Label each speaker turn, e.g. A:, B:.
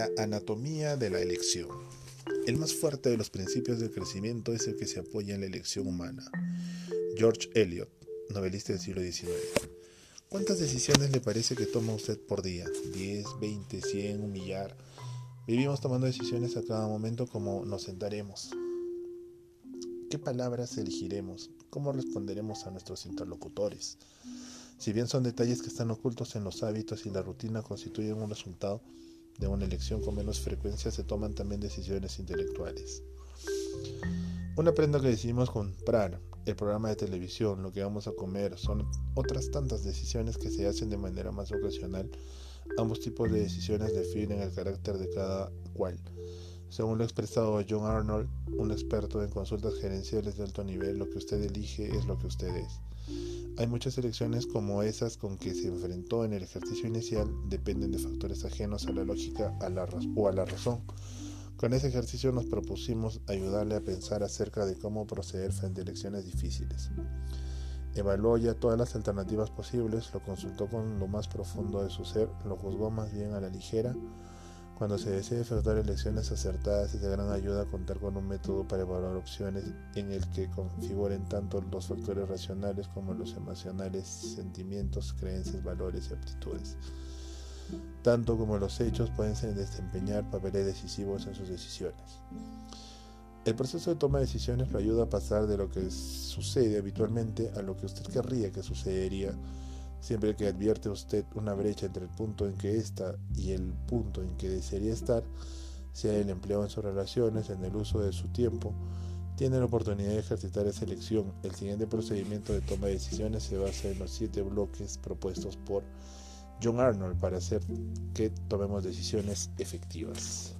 A: La anatomía de la elección. El más fuerte de los principios del crecimiento es el que se apoya en la elección humana. George Eliot, novelista del siglo XIX. ¿Cuántas decisiones le parece que toma usted por día? ¿10, 20, 100, un millar? Vivimos tomando decisiones a cada momento como nos sentaremos. ¿Qué palabras elegiremos? ¿Cómo responderemos a nuestros interlocutores? Si bien son detalles que están ocultos en los hábitos y la rutina constituyen un resultado de una elección con menos frecuencia, se toman también decisiones intelectuales. Una prenda que decidimos comprar, el programa de televisión, lo que vamos a comer, son otras tantas decisiones que se hacen de manera más ocasional. Ambos tipos de decisiones definen el carácter de cada cual. Según lo expresado John Arnold, un experto en consultas gerenciales de alto nivel, lo que usted elige es lo que usted es. Hay muchas elecciones como esas con que se enfrentó en el ejercicio inicial dependen de factores ajenos a la lógica a la o a la razón. Con ese ejercicio nos propusimos ayudarle a pensar acerca de cómo proceder frente a elecciones difíciles. Evaluó ya todas las alternativas posibles, lo consultó con lo más profundo de su ser, lo juzgó más bien a la ligera cuando se desea efectuar elecciones acertadas es de gran ayuda contar con un método para evaluar opciones en el que configuren tanto los factores racionales como los emocionales, sentimientos, creencias, valores y aptitudes. Tanto como los hechos pueden desempeñar papeles decisivos en sus decisiones. El proceso de toma de decisiones lo ayuda a pasar de lo que sucede habitualmente a lo que usted querría que sucedería Siempre que advierte usted una brecha entre el punto en que está y el punto en que desearía estar, sea el empleo en sus relaciones, en el uso de su tiempo, tiene la oportunidad de ejercitar esa elección. El siguiente procedimiento de toma de decisiones se basa en los siete bloques propuestos por John Arnold para hacer que tomemos decisiones efectivas.